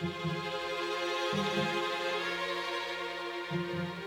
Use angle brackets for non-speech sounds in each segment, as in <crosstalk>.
thank you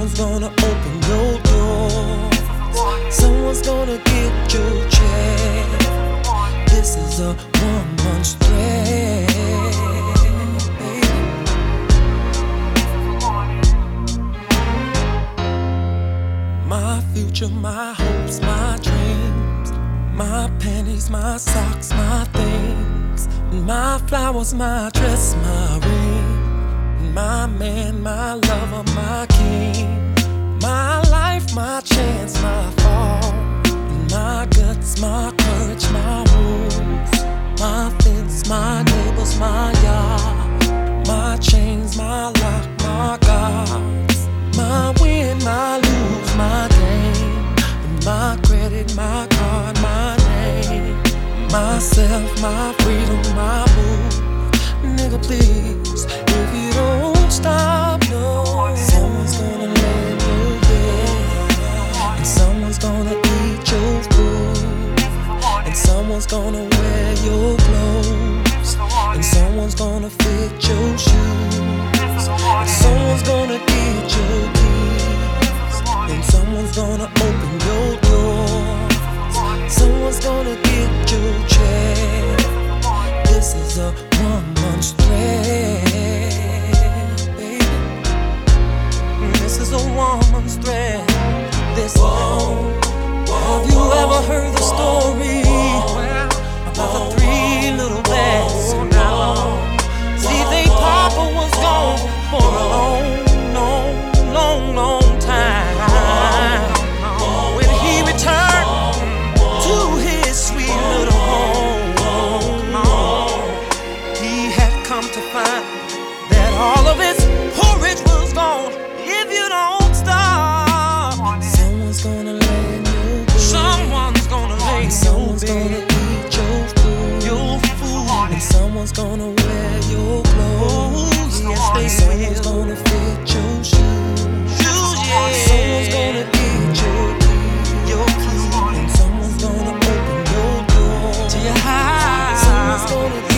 someone's gonna open your door, someone's gonna get your check. This is a month stretch. My future, my hopes, my dreams, my panties, my socks, my things, my flowers, my dress, my ring, my man, my lover, my king, my life, my chance, my fall, my guts, my courage, my wounds, my fence, my neighbors, my yard, my chains, my lock, my guards, my win, my lose, my game, my credit, my card, my name, myself, my freedom, my move. Nigga, please, someone's gonna wear your clothes, and someone's gonna fit your shoes, and someone's gonna get your keys, and someone's gonna open your door, someone's gonna get your check. This is a one month a month stretch. This Have you ever heard the story Someone's gonna wear your clothes. Yeah, yeah. Someone's gonna fit your shoes. shoes yeah. Someone's gonna get your keys. Your key. And someone's gonna open your door to your house. Someone's gonna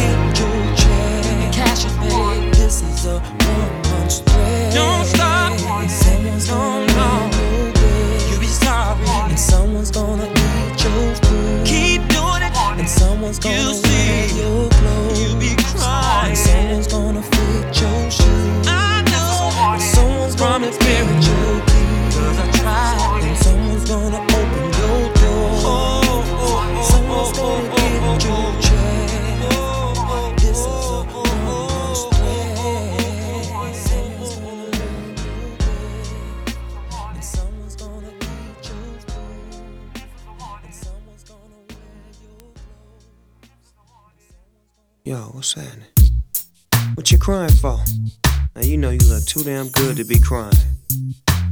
too damn good to be crying.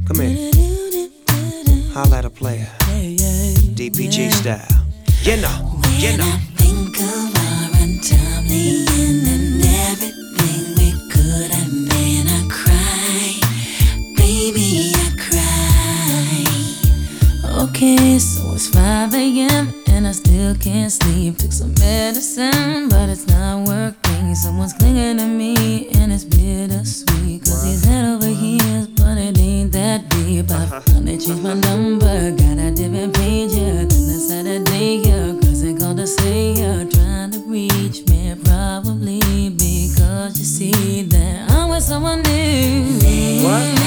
Come here, holla at a player. DPG style. You know, you know. think of our untimely end and everything we could have been. I cry, baby, I cry. Okay, so it's 5 a.m. and I still can't sleep. Took some medicine, but it's not working. Someone's clinging to me and it's bittersweet. Cause he's head over heels, but it ain't that deep. I uh-huh. finally changed my number, got a different page, yeah. Then I said Saturday, yeah. Cause it called to say you're trying to reach me. Probably because you see that I'm with someone new. What?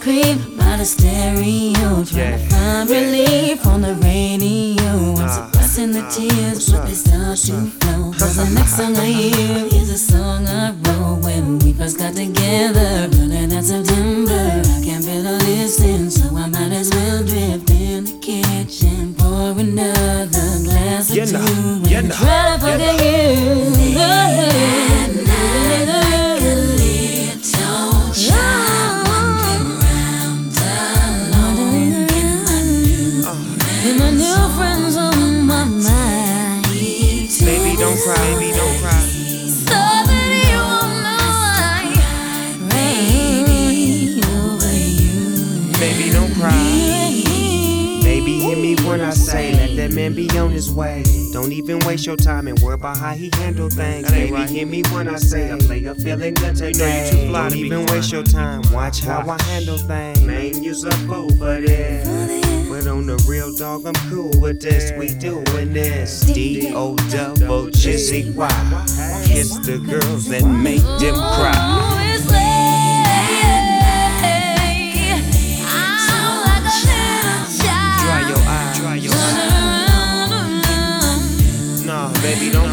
Scream by the stereo, trying to find relief on the radio. I'm suppressing the tears, but they start to flow. Cause the next song I hear is a song I wrote when we first got together. Early that September, I can't bear to listen, so I might as well drift in the kitchen, pour another glass or two, and try to forget you. Your time and worry about how he handle things. Baby, hear me when I say, a player feeling good today. You know you too fly Don't even waste your time. Watch how I handle things. Man, you's a fool for this. But on the real dog, I'm cool with this. We doing this. D O double G Z Y. Kiss the girls and make them cry. Baby, don't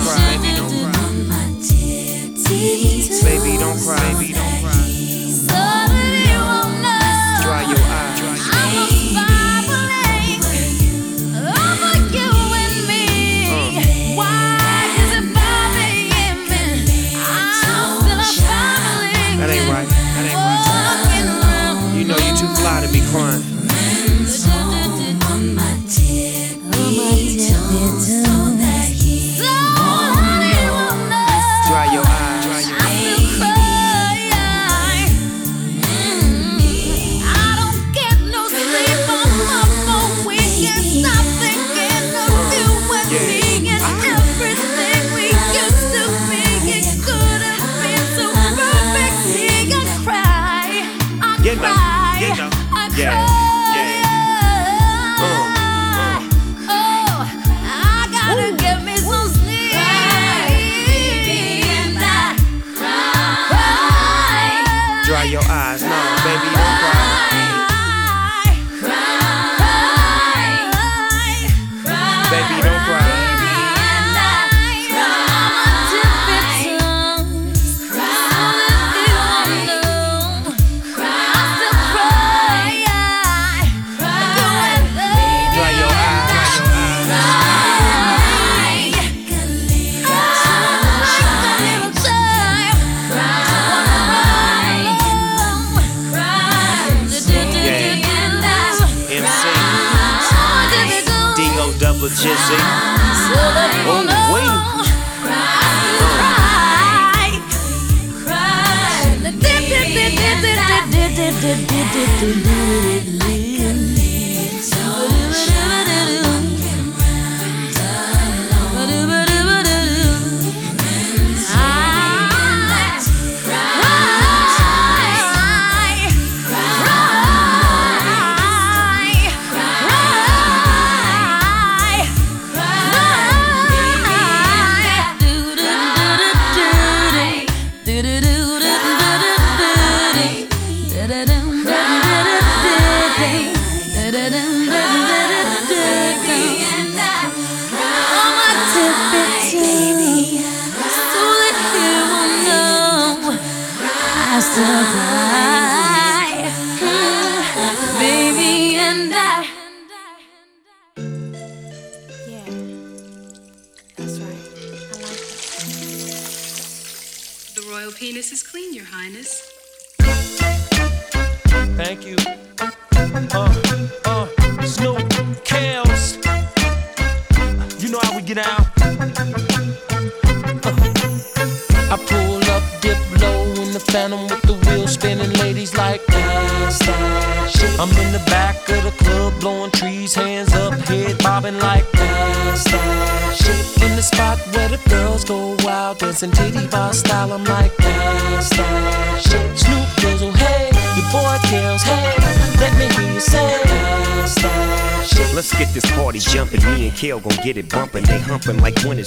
D O double G Z. Oh, wait. Cry. Kale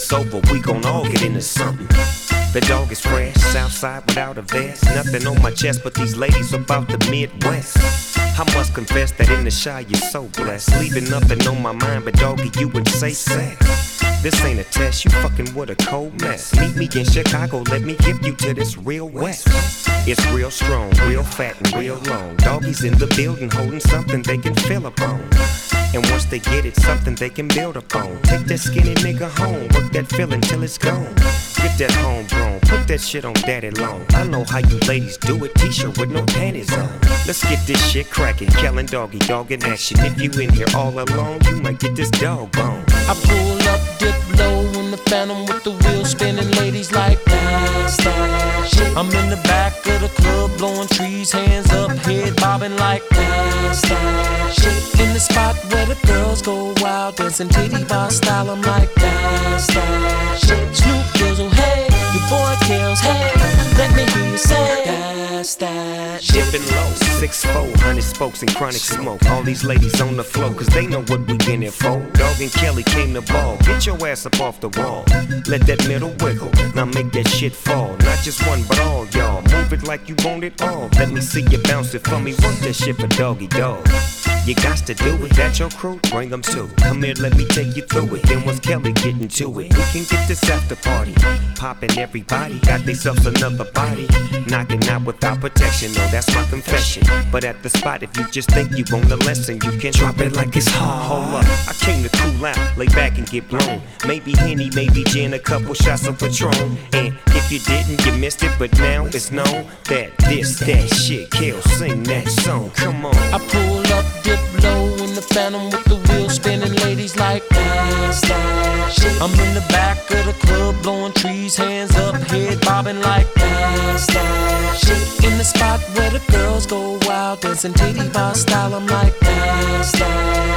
it's over, we gon' all get into something. The dog is fresh, Southside without a vest. Nothing on my chest, but these ladies about the Midwest. I must confess that in the shy you're so blessed. Leaving nothing on my mind, but doggy, you would say sex. This ain't a test, you fucking with a cold mess. Meet me in Chicago, let me give you to this real west. It's real strong, real fat, and real long. Doggies in the building holding something they can feel upon. And once they get it, something they can build upon. Take that skinny nigga home, work that feeling till it's gone. Get that homegrown, put that shit on daddy long. I know how you ladies do it, t-shirt with no panties on. Let's get this shit crackin', Kellen doggy dog in action. If you in here all alone, you might get this dog bone. I pull up, dip low in the phantom with the wheel spinning, ladies like that, shit. I'm in the back of the club, blowing trees, hands up, head bobbing like that, shit. In the spot where the girls go wild, dancing titty bar style, I'm like that. Snoop Dizzle, your kills, hey, let me hear you say that's that. Dipping low, six four, hundred spokes and chronic smoke. All these ladies on the floor, cause they know what we in it for. Dog and Kelly came to ball. Get your ass up off the wall. Let that middle wiggle. Now make that shit fall. Not just one, but all y'all. It like you want it all. Let me see you bounce it for me. Work that shit for doggy dog. You got to do it. That your crew? Bring them too. Come here, let me take you through it. Then once Kelly getting to it, we can get this after party. Popping everybody. Got themselves another body. Knocking out without protection. No, that's my confession. But at the spot, if you just think you want a lesson, you can drop it like it's hot. Hold up. I came to cool out, lay back and get blown. Maybe Henny, maybe gin, a couple shots of Patron. And if you didn't, you missed it. But now it's known that this, that shit kills. Sing that song. Come on. I pull up dip low in the phantom with the wheels spinning. Ladies like that, shit. I'm in the back of the club blowing trees, hands up, head bobbing like that, shit. In the spot where the girls go wild, dancing titty bar style. I'm like that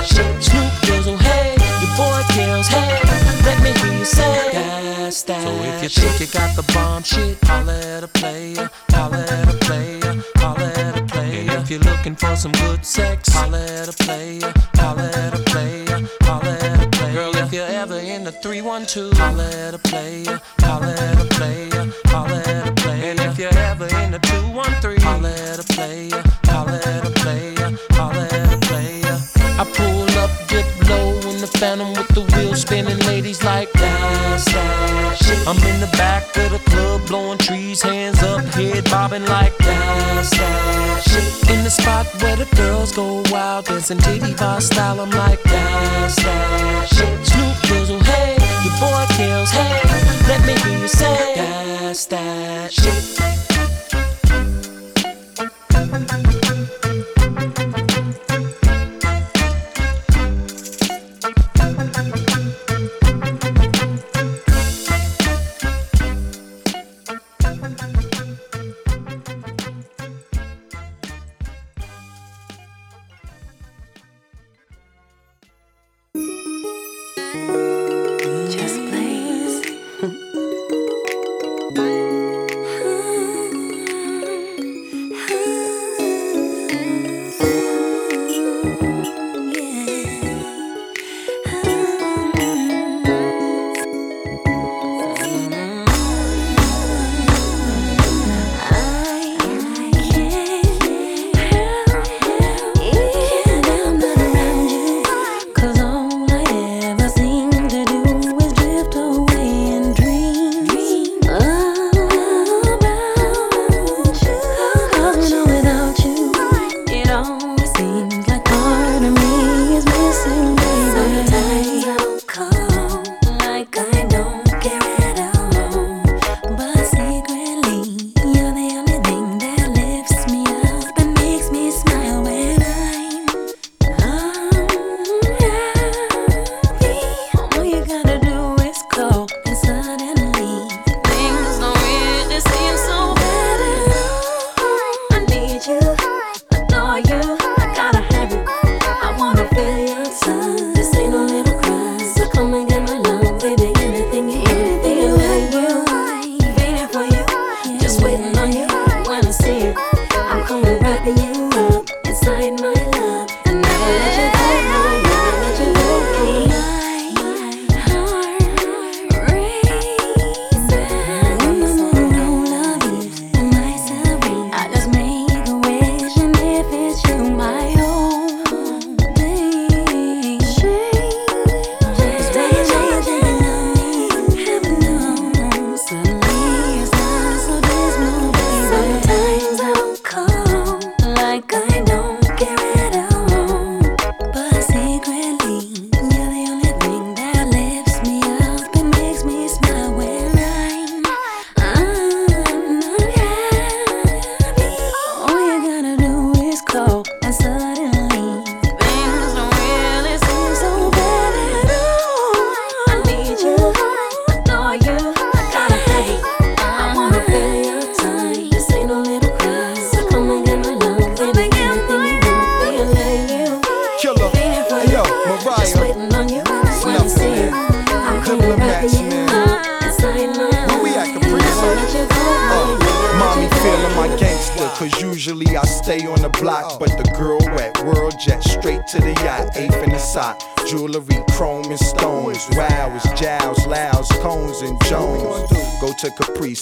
shit. Snoop Dizzle, hey, boy kills, hey, let me hear you say that's that. So if you think you got the bomb shit, holla at a player, holla at a player, holla at a player. And if you're looking for some good sex, holla at a player, holla at a player, holla at a player. Girl, if you're ever in the 312, holla at a player, holla at a player, holla at a player. And if you're ever in the 213, holla at a player, holla at a player, holla at a player. I pull phantom with the wheels spinning, ladies like that shit. I'm in the back of the club blowing trees, hands up, head bobbing like that, that shit. In the spot where the girls go wild, dancing titty style, I'm like that,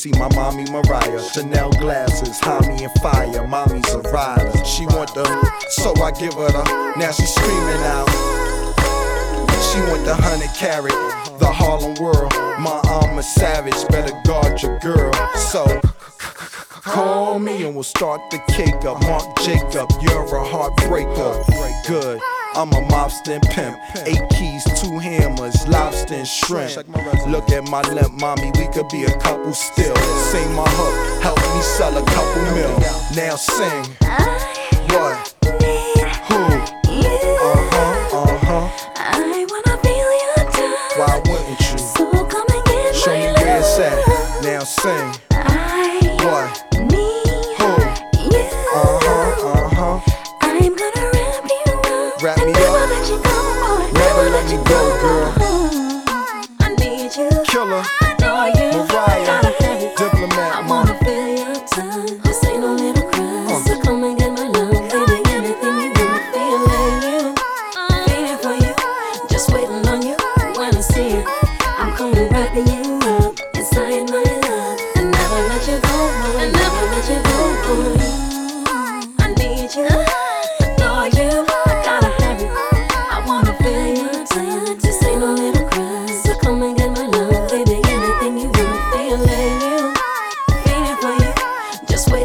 see my mommy Mariah. Chanel glasses, homie and fire. Mommy's a rider. She want the, so I give her the. Now she screaming out. She want the honey carrot, the Harlem world. My I'm a savage, better guard your girl. So. Call me and we'll start the cake up. Marc Jacob, you're a heartbreaker. Good, I'm a mobster and pimp. Eight keys two hammers, lobster and shrimp. Look at my limp, mommy, we could be a couple still. Sing my hook, help me sell a couple mil. Now sing. What?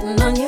sitting on you.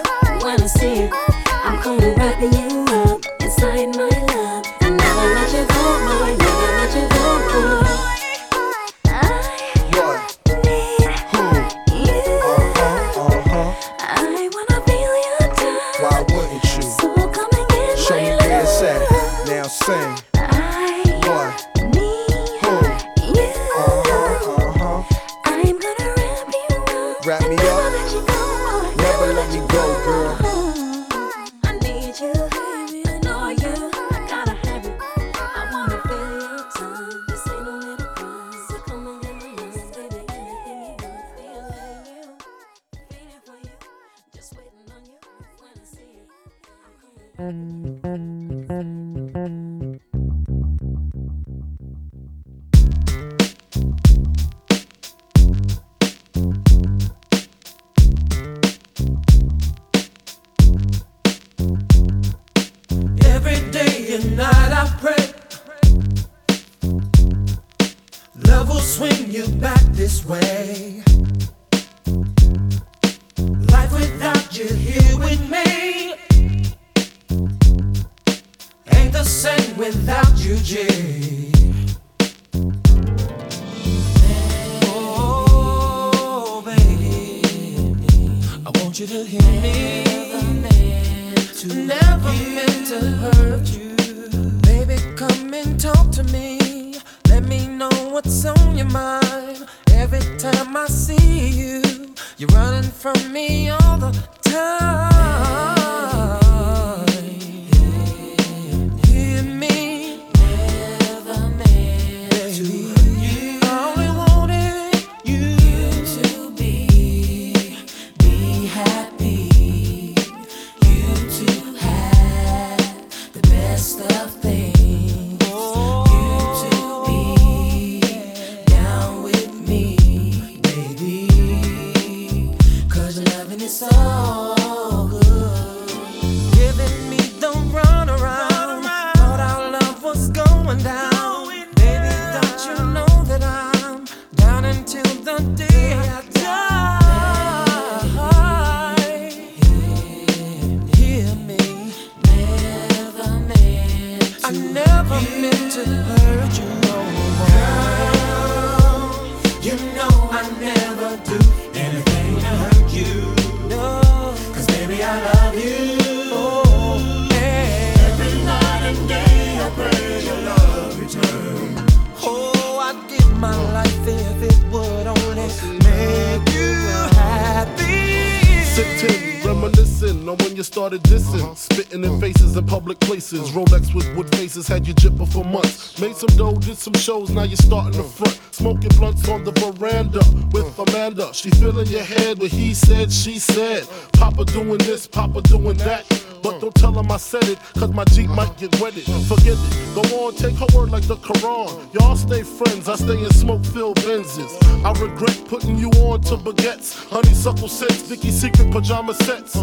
Faces had you jipping for months. Made some dough, did some shows, now you're starting the front. Smoking blunts on the veranda with Amanda. She filling your head with he said, she said. Papa doing this, Papa doing that. But don't tell him I said it, cause my Jeep might get wetted. Forget it, go on, take her word like the Quran. Y'all stay friends, I stay in smoke filled Benzes. I regret putting you on to baguettes, honeysuckle sets, Vicky Secret pajama sets.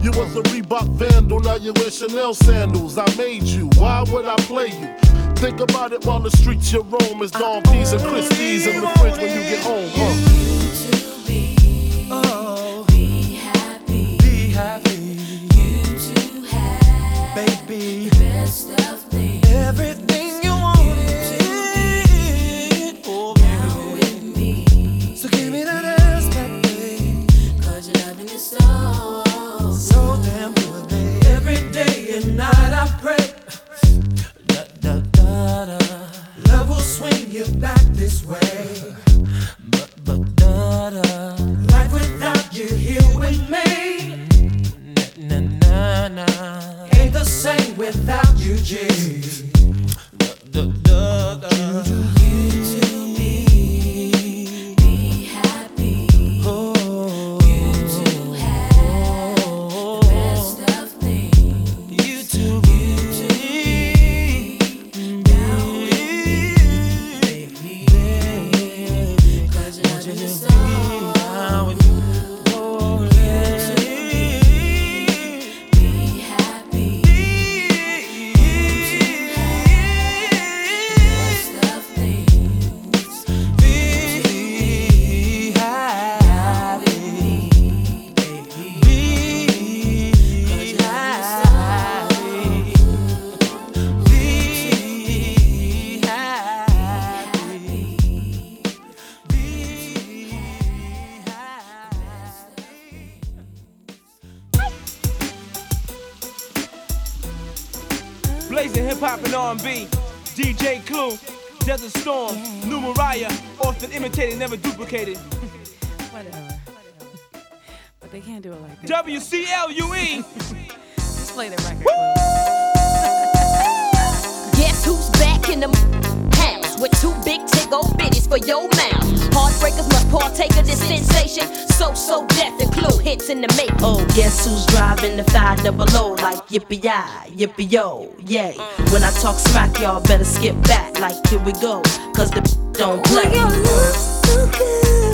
You was a Reebok vandal, now you wear Chanel sandals. I made you, why would I play you? Think about it while the streets you roam is Dom P's and Christie's in the fridge when you get home. Oh, be happy. Be happy. Baby, best of things. Everything you. Every day and night I pray. Da, da, da, da. Love will swing you back this way. But, but, da. Life without you here with me. Ain't the same without you, G. Da, you Desert Storm, New Mariah, often imitated, never duplicated. Whatever. But they can't do it like that. WCLUE. Let's <laughs> play the record. Guess who's back in the house with two big tick old bitties for your mouth? Heartbreakers must partake of this sensation. So, so death and clue hits in the make. Oh, guess who's driving the five double O like yippee yi, yippee yo, yay. When I talk smack, y'all better skip back like here we go. Cause the don't play. your love so good.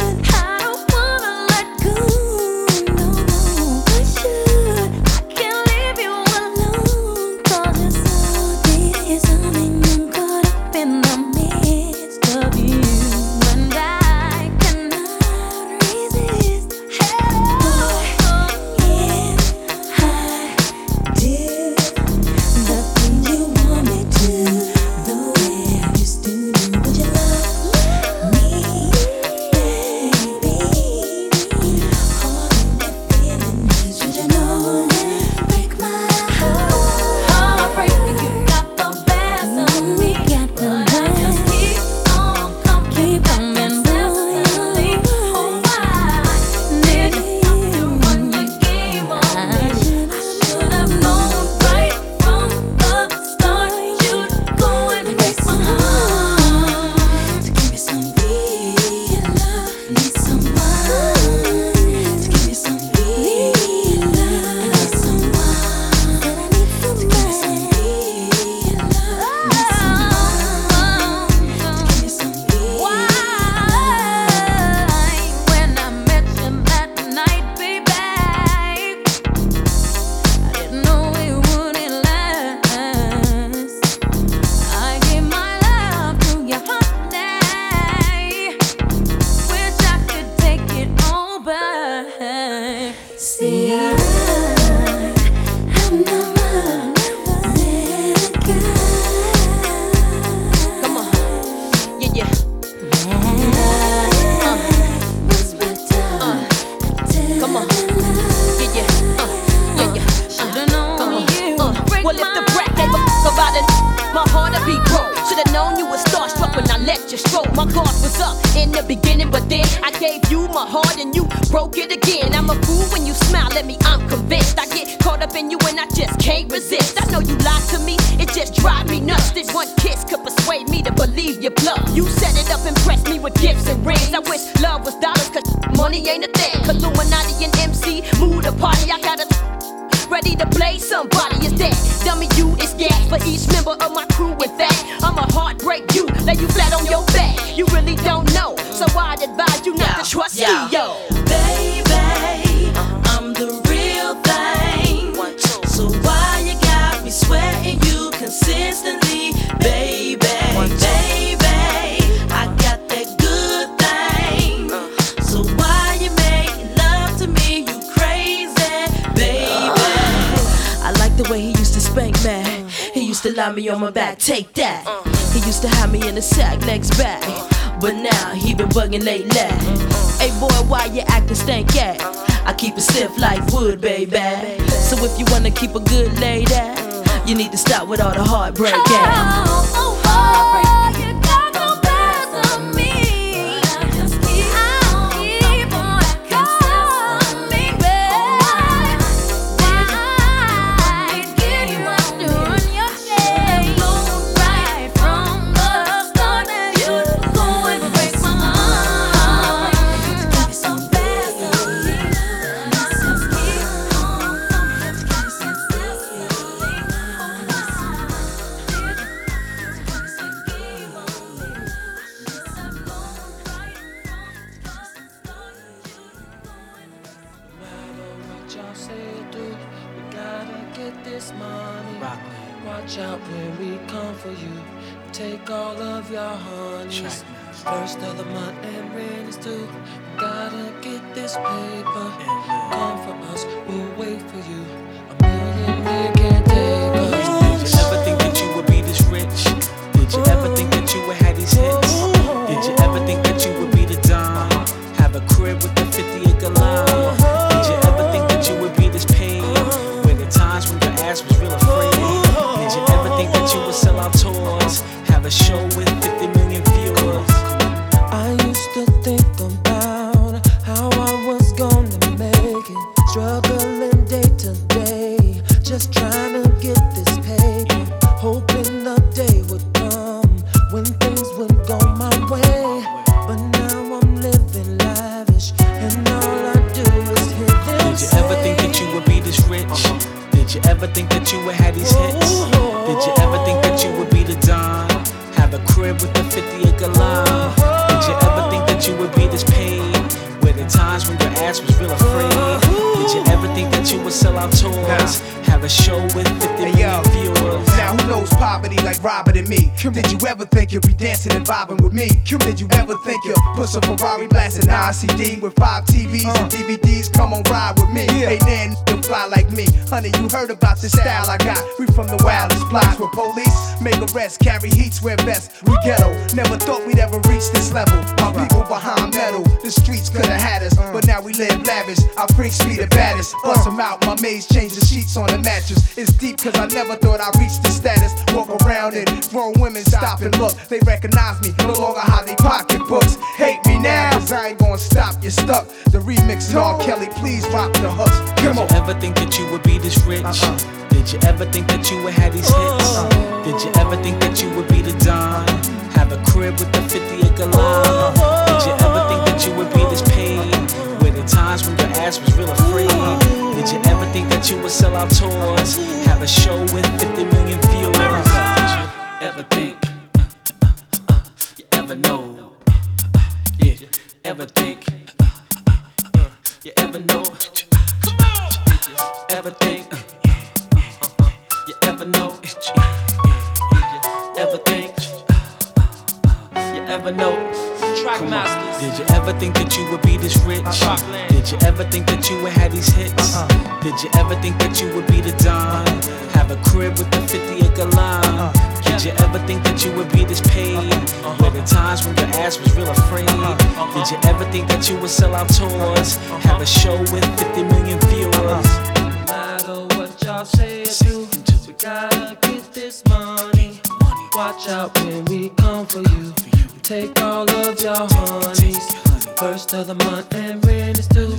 take that. He used to have me in a sack next back, but now he been bugging late lad. Hey boy, why you acting stank at? I keep it stiff like wood, baby. So if you wanna keep a good lady, you need to stop with all the heartbreak. do. We gotta get this money. Rock. Watch out when we come for you. Take all of your honeys. First of the month and rent is due. We gotta get this paper. Uh, come for us, we'll wait for you. see with You ever know? Come on. Did you ever think? You ever know? Ever think? You ever know? Did you ever think that you would be this rich? Did you ever think that you would have these hits? Did you ever think that you would be the don? Have a crib with a 50 acre line? Did you ever think that you would be this paid? Were the times when your ass was real afraid? Did you ever think that you would sell out tours? Have a show with 50 million viewers? No matter what y'all say do, we gotta get this money. Watch out when we come for you. Take all of your honeys. First of the month and rent is due.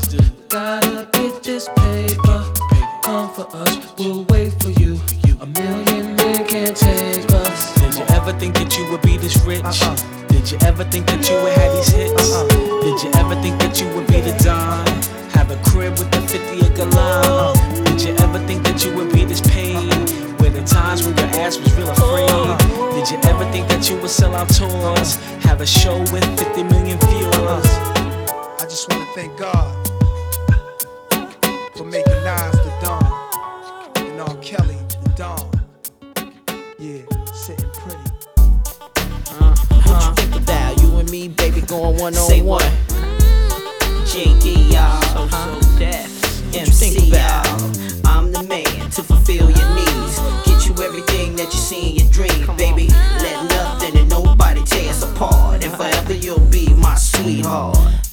Gotta get this paper. Come for us, we'll wait for you. A million men can't take us. Did you ever think that you would be this rich? Uh-uh. Did you ever think that you would have these hits? Uh-uh. Did you ever think that you would be the Don? Have a crib with the 50 acre lawn? Uh-uh. Did you ever think that you would be this pain? Uh-uh. Where the times when your ass was real afraid? Uh-uh. Did you ever think that you would sell out tours? Have a show with 50 million viewers? Uh-uh. I just wanna thank God for making going one on one. Jinky, y'all. So, So Def. MC, y'all. I'm the man to fulfill your needs. Get you everything that you see in your dream, baby. Let nothing and nobody tear us apart. And forever you'll be my sweetheart.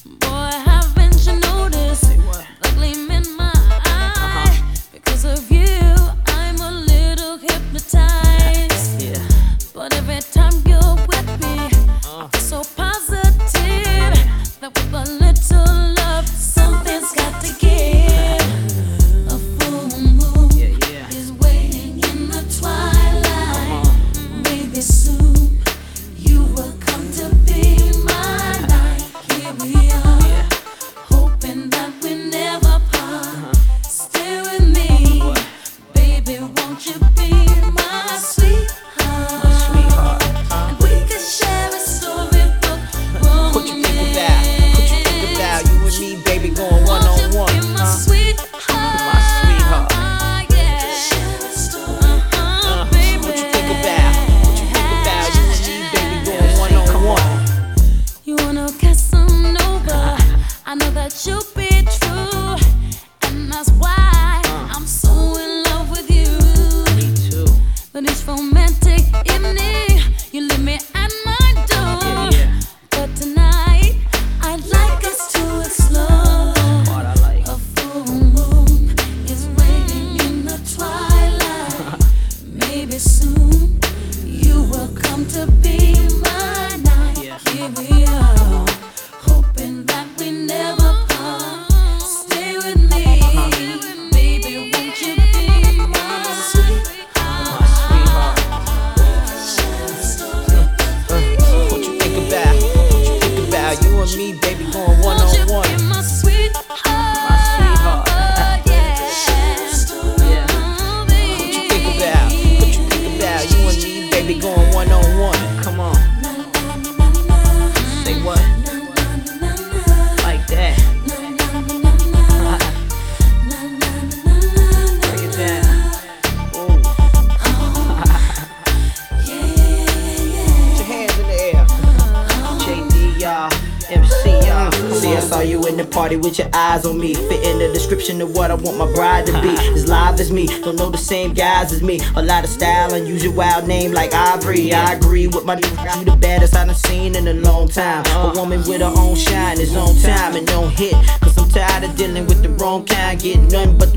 free. I agree with my you the baddest I done seen in a long time. A uh-huh. woman with her own shine is on time and on hit. Cause I'm tired of dealing with the wrong kind, getting nothing but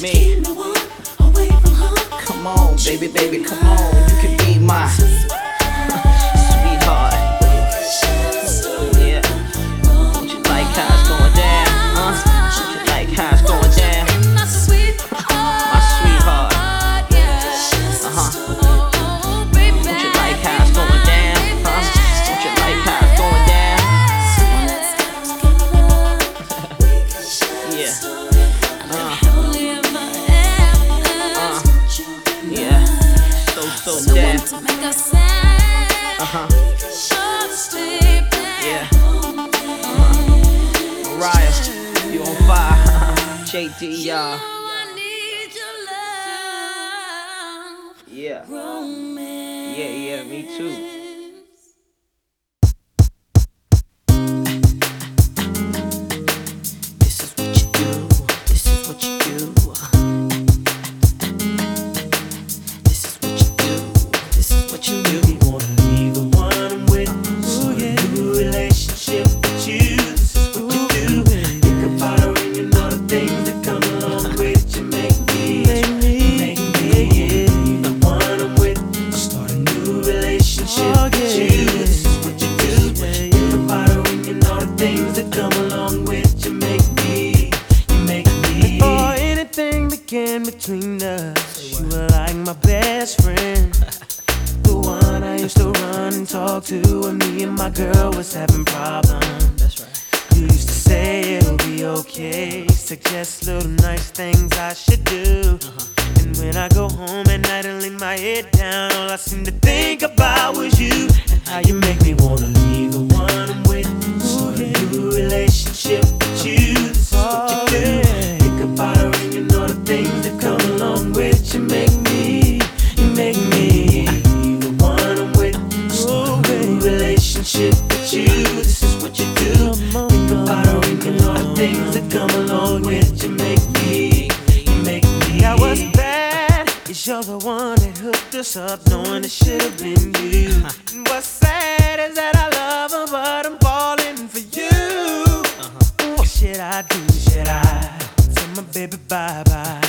me. Come on, baby, baby, come on. You can be my. Yeah. should I do? Should I tell my baby bye bye?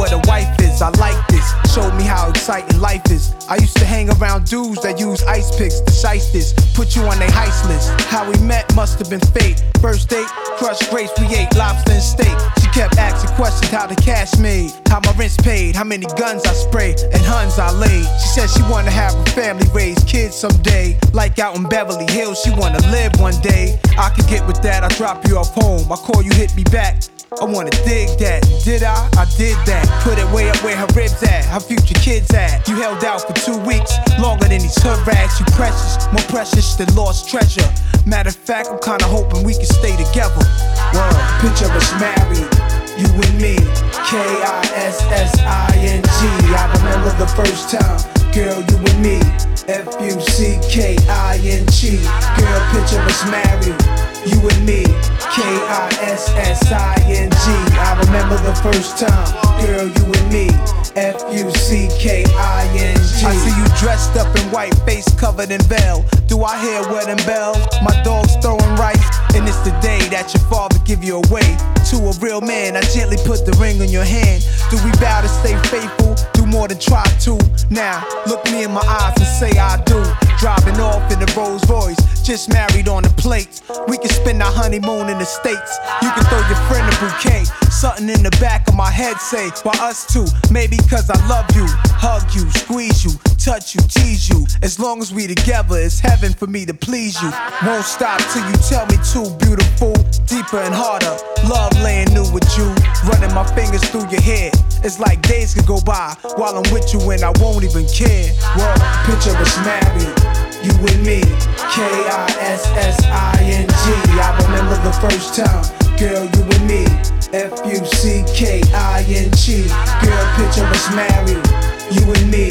what a wife is. I like this. Showed me how exciting life is. I used to hang around dudes that use ice picks to shysters. Put you on their heist list. How we met must have been fate. First date, crushed grapes, we ate lobster and steak. She kept asking questions how the cash made, how my rent's paid, how many guns I spray? and huns I laid. She said she wanna have a family, raise kids someday. Like out in Beverly Hills, she wanna live one day. I could get with that, I drop you off home. I call you, hit me back. I wanna dig that. Did I? I did that. Put it way up where her ribs at, her future kids at. You held out for two weeks, longer than these hood rats. You precious, more precious than lost treasure. Matter of fact, I'm kinda hoping we can stay together. Word, picture us married, you and me. K I S S I N G. I remember the first time, girl, you and me. F U C K I N G. Girl, picture us married you and me. K I S S I N G. I remember the first time, girl, you and me. F U C K I N G. I see you dressed up in white, face covered in veil. Do I hear wedding bells? My dog's throwing rice, and it's the day that your father give you away to a real man. I gently put the ring on your hand. Do we vow to stay faithful? Do more than try to. Now look me in my eyes and say I do. Driving off in the Rolls Royce, just married on the plates. We can spend our honeymoon in the States. You can throw your friend a bouquet. Something in the back of my head say, why us two? Maybe cause I love you. Hug you, squeeze you, touch you, tease you. As long as we together, it's heaven for me to please you. Won't stop till you tell me too beautiful, deeper and harder. Love laying new with you, running my fingers through your hair. It's like days could go by while I'm with you and I won't even care. Well, picture us married, you and me. K I S S I N G. I remember the first time, girl, you and me. F U C K I N G. Girl, picture us married, you and me.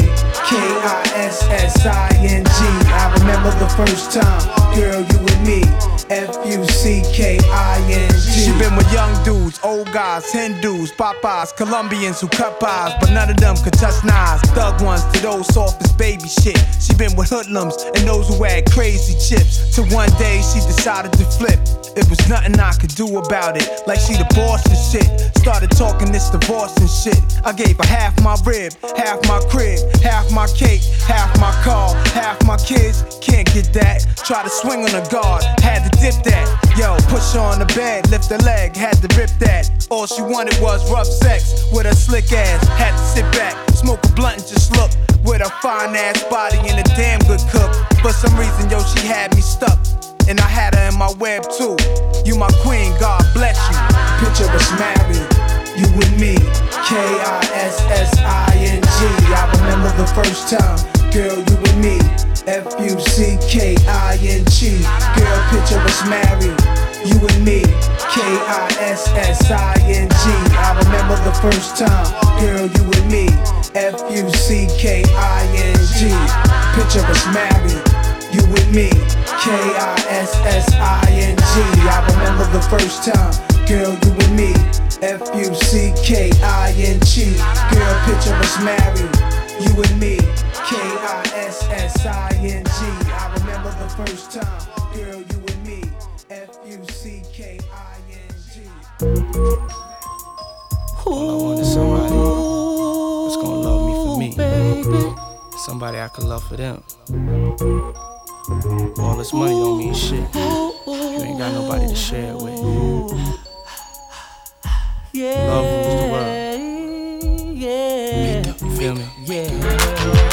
K I S S I N G. I remember the first time, girl, you and me. F U C K I N G. She been with young dudes, old guys, Hindus, Popeyes, Colombians who cut pies, but none of them could touch knives. Thug ones to those soft as baby shit. She been with hoodlums and those who had crazy chips. Till one day she decided to flip. It was nothing I could do about it. Like she the boss shit. Started talking this divorce and shit. I gave her half my rib, half my crib, half my cake, half my car, half my kids. Can't get that. Try to swing on the guard, had to dip that. Yo, push her on the bed, lift her leg, had to rip that. All she wanted was rough sex with her slick ass. Had to sit back, smoke a blunt and just look. With a fine ass body and a damn good cook. For some reason, yo, she had me stuck. And I had her in my web too. You my queen, God bless you. Picture us married, you and me. K I S S I N G. I remember the first time, girl, you and me. F U C K I N G. Girl, picture us married, you and me. K I S S I N G. I remember the first time, girl, you and me. F U C K I N G. Picture us married, you and me. K I S S I N G. I remember the first time, girl, you and me. F U C K I N G. Girl, picture us married, you and me. K I S S I N G. I remember the first time, girl, you and me. F U C K I N G. All I want is somebody that's gonna love me for me. Somebody I can love for them. All this money don't mean shit. You ain't got nobody to share it with. Love rules the world. You feel me? He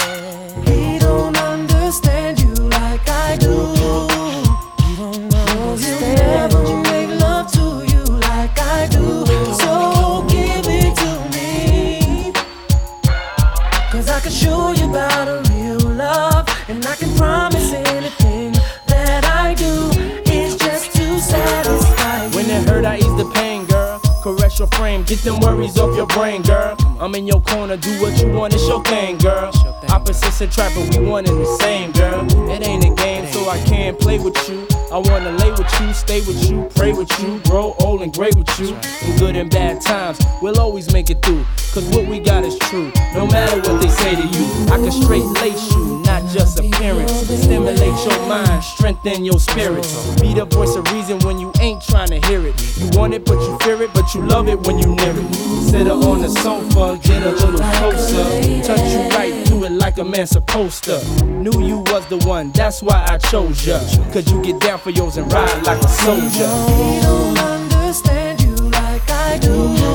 Your frame, get them worries off your brain, girl. I'm in your corner, do what you want, it's your thing, girl. Opposites attract, but we one and the same, girl. It ain't a game, so I can't play with you. I wanna lay with you, stay with you, pray with you, grow old and great with you. In good and bad times, we'll always make it through. Cause what we got is true, no matter what they say to you. I can straight lace you, not just appearance. Stimulate your mind, strengthen your spirit. Be the voice of reason when you ain't trying to hear it. You want it, but you fear it, but you love it when you near it. Sit her on the sofa, get a little closer. Touch you right through it like a man supposed to. Knew you was the one, that's why I chose ya. Cause you get down for yours and ride like a soldier. He don't understand you like I do.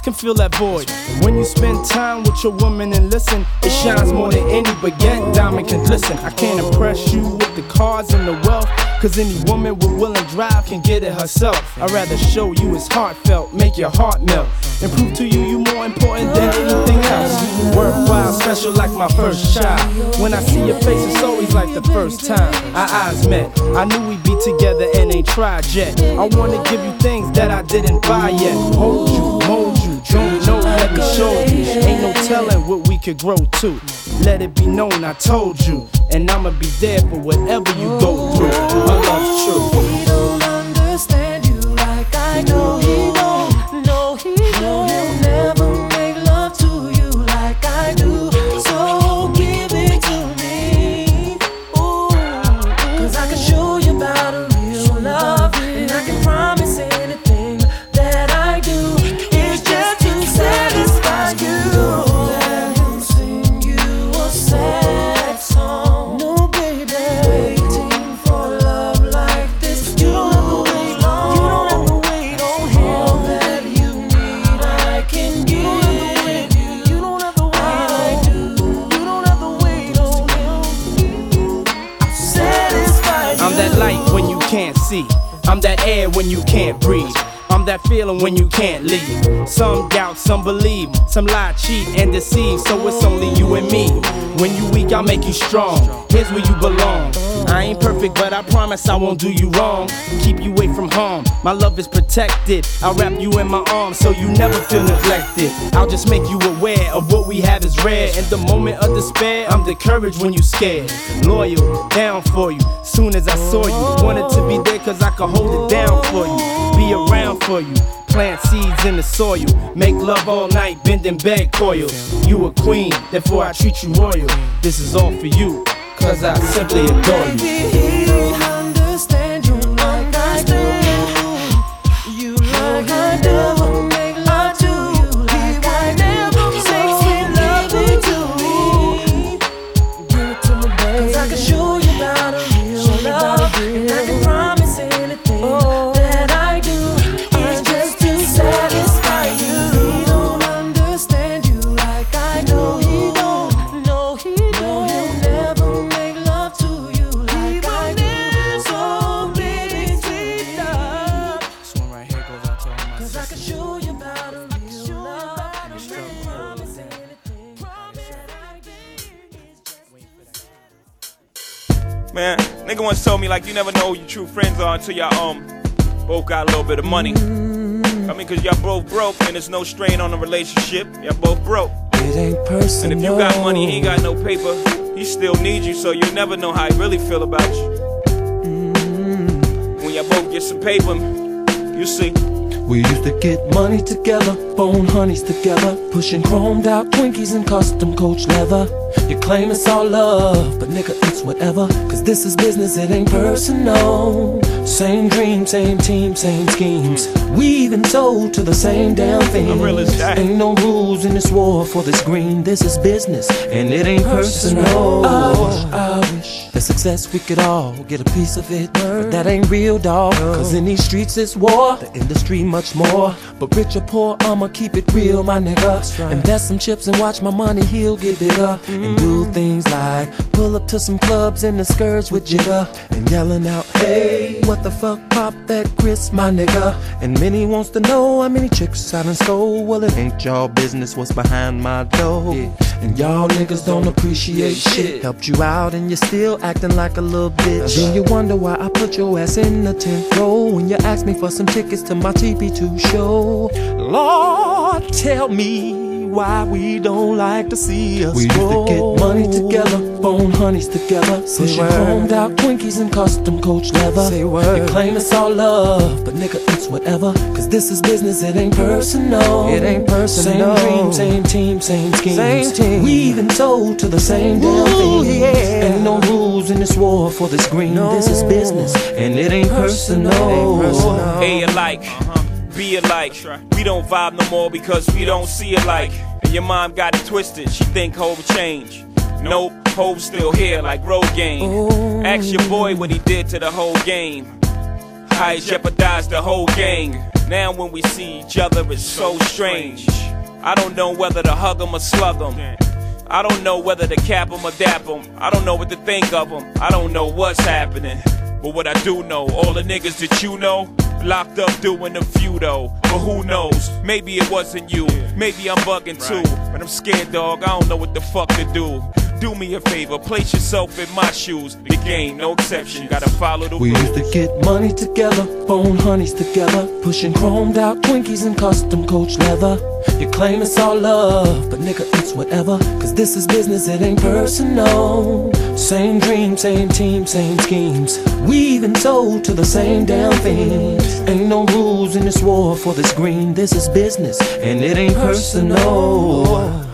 Can feel that void. When you spend time with your woman and listen, it shines more than any baguette diamond can listen. I can't impress you with the cars and the wealth. Cause any woman with will and drive can get it herself. I'd rather show you it's heartfelt, make your heart melt. And prove to you you more important than anything else. Worthwhile, special like my first child. When I see your face, it's always like the first time our eyes met. I knew we'd be together and ain't tried yet. I wanna give you things that I didn't buy yet. Hold you, mold you, don't know, let me show you. Ain't no telling what we could grow to. Let it be known I told you, and I'ma be there for whatever you go through. Love's true. He don't understand you like I do. I'm that air when you can't breathe. I'm that feeling when you can't leave. Some doubt, some believe, some lie, cheat, and deceive. So it's only you and me. When you weak, I'll make you strong. Here's where you belong. I ain't perfect, but I promise I won't do you wrong. Keep you away from harm. My love is protected. I'll wrap you in my arms so you never feel neglected. I'll just make you aware of what we have is rare. In the moment of despair, I'm the courage when you scared. Loyal, down for you. Soon as I saw you, wanted to be there cause I could hold it down for you. Be around for you. Plant seeds in the soil. Make love all night, bending bed coils. You a queen, therefore I treat you royal. This is all for you, cause I simply adore you. Like you never know who your true friends are until y'all um both got a little bit of money. I mean, cause y'all both broke and there's no strain on the relationship. Y'all both broke. It ain't personal. And if you got money, he ain't got no paper. He still needs you, so you'll never know how he really feel about you. When y'all both get some paper, you see. We used to get money together, phone honeys together, pushing chromed out Twinkies and custom coach leather. You claim it's all love, but nigga, it's whatever. Cause this is business, it ain't personal. Same dream, same team, same schemes. We've been sold to the same damn thing. Ain't no rules in this war for this green. This is business, and it ain't personal. I wish, I wish the success we could all get a piece of it. But that ain't real, dog. Cause in these streets it's war, the industry much more. But rich or poor, I'ma keep it real, my nigga. Invest some chips and watch my money heal get bigger. And do things like pull up to some clubs in the skirts with jigger. And yelling out, hey, what the fuck, pop that Chris, my nigga. And many wants to know how many chicks I done stole. Well, it ain't y'all business what's behind my door. And y'all niggas don't appreciate shit. Helped you out and you're still acting like a little bitch. Then you wonder why I put your ass in the 10th row when you asked me for some tickets to my TP2 show. Lord, tell me why we don't like to see us We used to get money together, phone honeys together. Pushing chromed out Twinkies and custom coach leather. Say word. You claim it's all love, but nigga it's whatever. Cause this is business, it ain't personal. It ain't personal Same dream, same team, same schemes. Same team. We even sold to the same damn thing yeah. Ain't no rules in this war for this green. This is business, and it ain't personal, A alike, be alike. We don't vibe no more because we don't see alike. And your mom got it twisted, she think Hove change. Nope, Hove still here like road game. Ask your boy what he did to the whole game. How he jeopardized the whole gang. Now when we see each other, it's so strange. I don't know whether to hug him or slug him. I don't know whether to cap him or dap him. I don't know what to think of him. I don't know what's happening. But what I do know, all the niggas that you know, locked up doing a few though. But who knows? Maybe it wasn't you. Maybe I'm bugging too. But I'm scared, dog. I don't know what the fuck to do. Do me a favor, place yourself in my shoes. The game, no exception. Gotta follow the rules. We rules. used to get money together, phone honeys together, pushing chromed out Twinkies and custom coach leather. You claim it's all love, but nigga, it's whatever. Cause this is business, it ain't personal. Same dream, same team, same schemes. We even sold to the same damn things. Ain't no rules in this war for this green. This is business, and it ain't personal.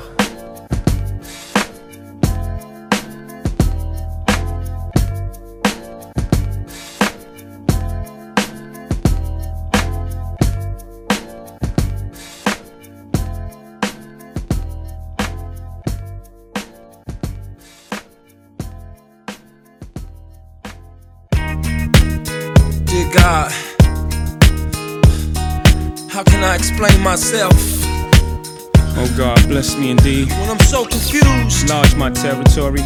Me indeed. when I'm so confused? Enlarge my territory.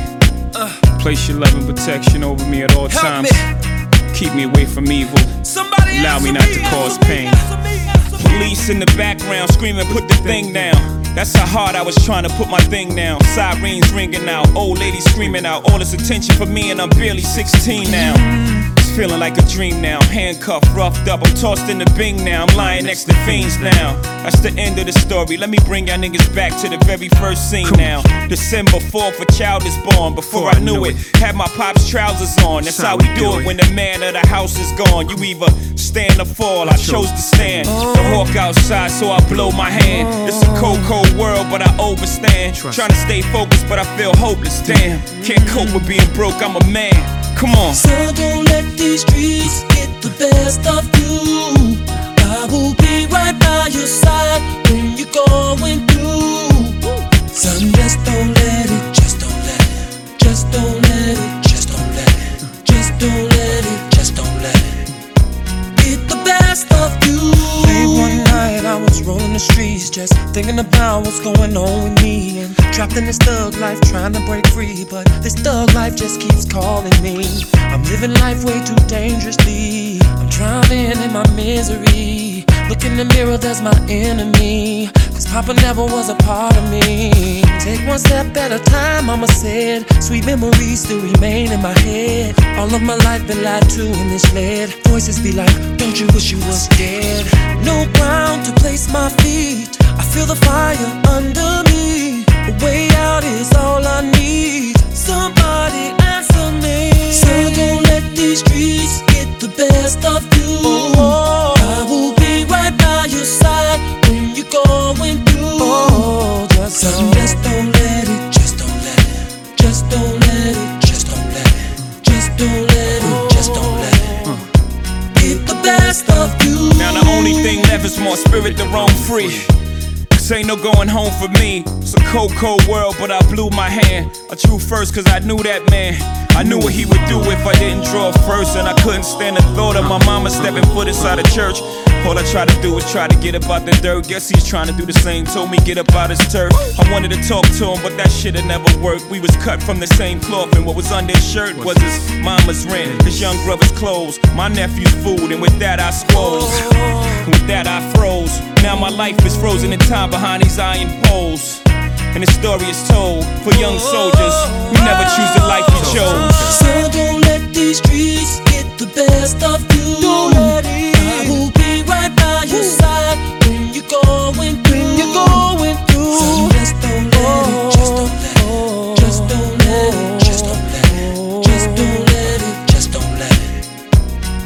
Uh, Place your love and protection over me at all times. me. Keep me away from evil. Somebody Allow me not me, to cause me, pain. answer me, answer me. Police in the background screaming, put the thing down. That's how hard I was trying to put my thing down. Sirens ringing out, old ladies screaming out. All this attention for me, and I'm barely 16 now. It's feeling like a dream now. Handcuffed, roughed up, I'm tossed in the bing now. I'm lying next to fiends now. That's the end of the story. Let me bring y'all niggas back to the very first scene now. December 4th, a child is born. Before I knew it, had my pop's trousers on. That's how we do it when the man of the house is gone. You either stand or fall. I chose to stand. The hawk outside, so I blow my hand. It's a cold, cold world, but I overstand. Trying to stay focused, but I feel hopeless. Damn, can't cope with being broke. I'm a man. Come on. So don't let these streets get the best of you. I will be right by your side when you're going through. Son, just don't let it, just don't let it, just don't let it, just don't let it, just don't let it, just don't let it get the best of rolling the streets, just thinking about what's going on with me. And trapped in this thug life, trying to break free. But this thug life just keeps calling me. I'm living life way too dangerously. I'm drowning in my misery. Look in the mirror, there's my enemy. Cause Papa never was a part of me. Take one step at a time, mama said. Sweet memories still remain in my head. All of my life been lied to and misled. Voices be like, don't you wish you was dead? No ground to place my feet. I feel the fire under me. A way out is all I need. Somebody answer me. So don't let these streets get the best of you. Left more spirit to roam free. Cause ain't no going home for me. It's a cold, cold world, but I blew my hand. I drew first cause I knew that man. I knew what he would do if I didn't draw first. And I couldn't stand the thought of my mama stepping foot inside a church. All I try to do is try to get up out the dirt. Guess he's trying to do the same. Told me get up out his turf. I wanted to talk to him, but that shit had never worked. We was cut from the same cloth, and what was under his shirt was his mama's rent, his young brother's clothes, my nephew's food, and with that I squoze. With that I froze. Now my life is frozen in time behind these iron poles. And the story is told for young soldiers who never choose the life you chose. So don't let these streets get the best of you. Don't let it. Going through. When you're going through. So just don't let it. Just don't let it. Just don't let it. Just don't let it. Just don't let it. Just don't let it.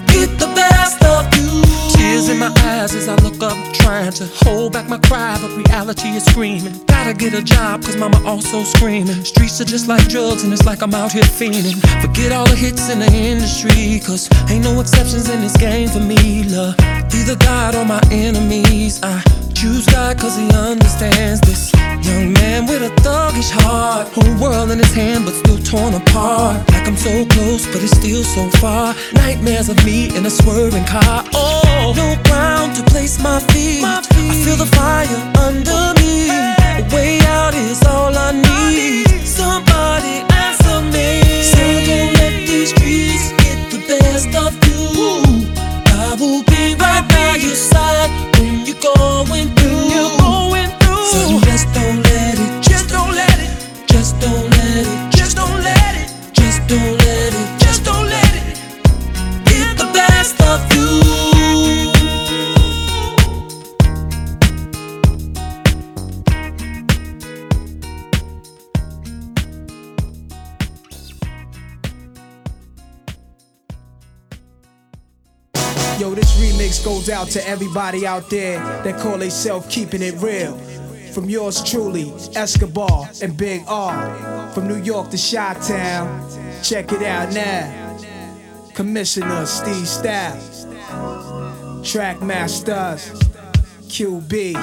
Get the best of you. Tears in my eyes as I look up, trying to hold back my cry, but reality is screaming. Gotta get a job, cause mama also screaming. Streets are just like drugs, and it's like I'm out here fiending. Forget all the hits in the industry, cause ain't no exceptions in this game for me. Love, either God or my enemies. I choose God cause he understands this. Young man with a thuggish heart. Whole world in his hand but still torn apart. Like I'm so close but it's still so far. Nightmares of me in a swerving car. Oh, no ground to place my feet, my feet. I feel the fire under me. Hey. A way out is all I need, I need. Somebody answer me. So don't let these streets get the best of you. Ooh. I will be right by your side when you're gone goes out to everybody out there that call themselves keeping it real. From yours truly, Escobar and Big R. From New York to Chi Town, check it out now. Commissioner Steve Stoute, Track Masters, QB.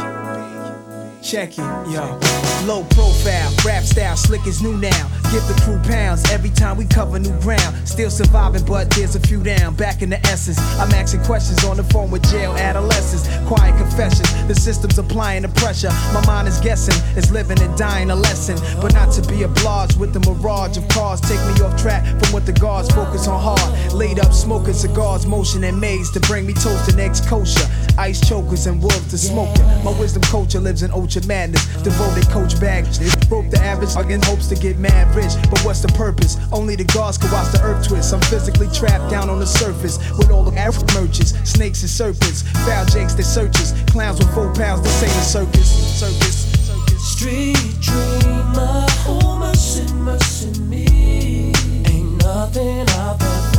Check it, yo. Low profile, rap style, slick is new now. Give the crew pounds every time we cover new ground. Still surviving, but there's a few down. Back in the essence, I'm asking questions on the phone with jail adolescents. Quiet confessions, the system's applying the pressure. My mind is guessing, it's living and dying a lesson. But not to be obliged with the mirage of cars. Take me off track from what the guards focus on hard. Laid up smoking cigars, motion and maze to bring me toast and eggs kosher. Ice chokers and wolves to smoking. My wisdom culture lives in ultra madness. Devoted coach bag. Broke the average again hopes to get mad rich. But what's the purpose? Only the gods can watch the earth twist. I'm physically trapped down on the surface with all the African merchants, snakes and serpents, foul jakes that searches, clowns with four pounds. This ain't a circus. Circus. Street dreamer, oh mercy, mercy me. Ain't nothing out there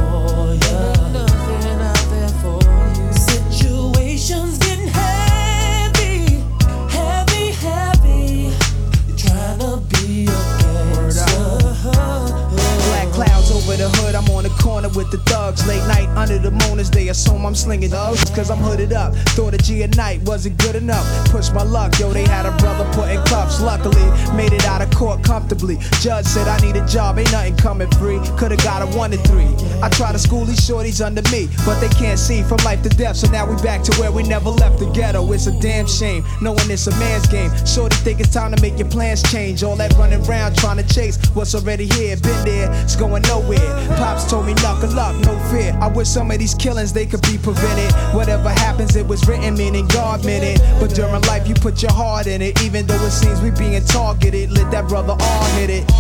with the thugs. Late night under the moon as they assume I'm slinging thugs. Cause I'm hooded up. Thought a G at night wasn't good enough. Push my luck, yo, they had a brother put in cuffs. Luckily, made it out of court comfortably. Judge said I need a job, ain't nothing coming free. Could've got a one and three. I try to school these shorties under me, but they can't see from life to death. So now we back to where we never left the ghetto. It's a damn shame, knowing it's a man's game. Shorty think it's time to make your plans change. All that running around trying to chase what's already here. Been there, it's going nowhere. Pops told me knuckle up, no fear. I wish some of these killings they could be prevented. Whatever happens, it was written, meaning God meant it. But during life, you put your heart in it. Even though it seems we being targeted, let that brother all hit it.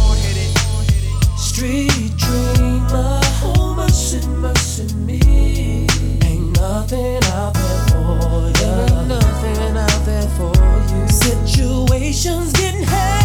Street dreamer, oh mercy, mercy me. Ain't nothing out there for you. Ain't nothing out there for you. Situations getting heavy,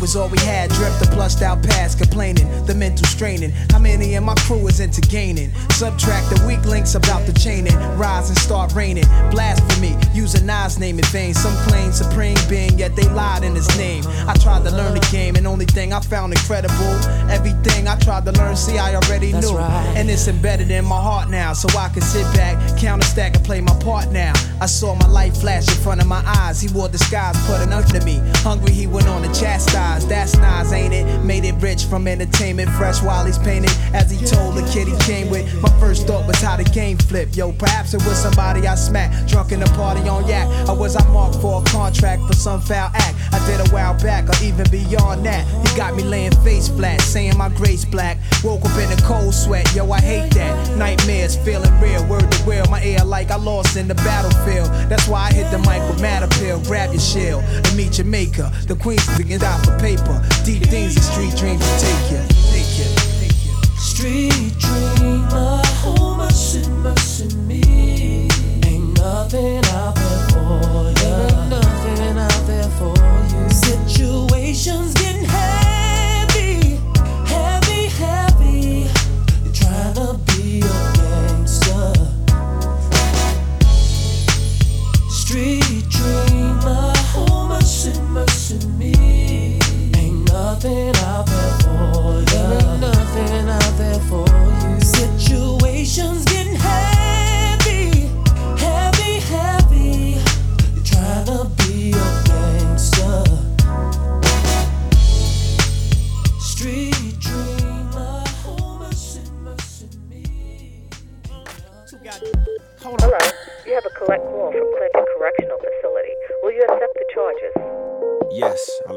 was all we had. Drift the plussed out past, complaining, the mental straining. How many in my crew is into gaining? Subtract the weak links about the chaining. Rise and start raining. Blasphemy, using Nas name in vain. Some claim supreme being, yet they lied in his name. I tried to learn the game, and only thing I found incredible. Everything I tried to learn, see, I already That's knew. right. And it's embedded in my heart now, so I can sit back, counter stack, and play my part now. I saw my life flash in front of my eyes. He wore disguise, put it under me. Hungry, he went on to chastise. That's nice, ain't it? Made it rich from entertainment, fresh while he's painted. As he told the kid he came with. My first thought was how the game flip. Yo, perhaps it was somebody I smacked, drunk in a party on yak. Or was I marked for a contract for some foul act? I did a while back, or even beyond that. You got me laying face flat, saying my grace black. Woke up in a cold sweat, yo, I hate that. Nightmares feeling real, word to real. My ear like I lost in the battlefield. That's why I hit the mic with mad appeal. Grab your shield and meet your maker. The queen's begin die for paper. Deep things and street dreams will take you. Take you. Street dreamer,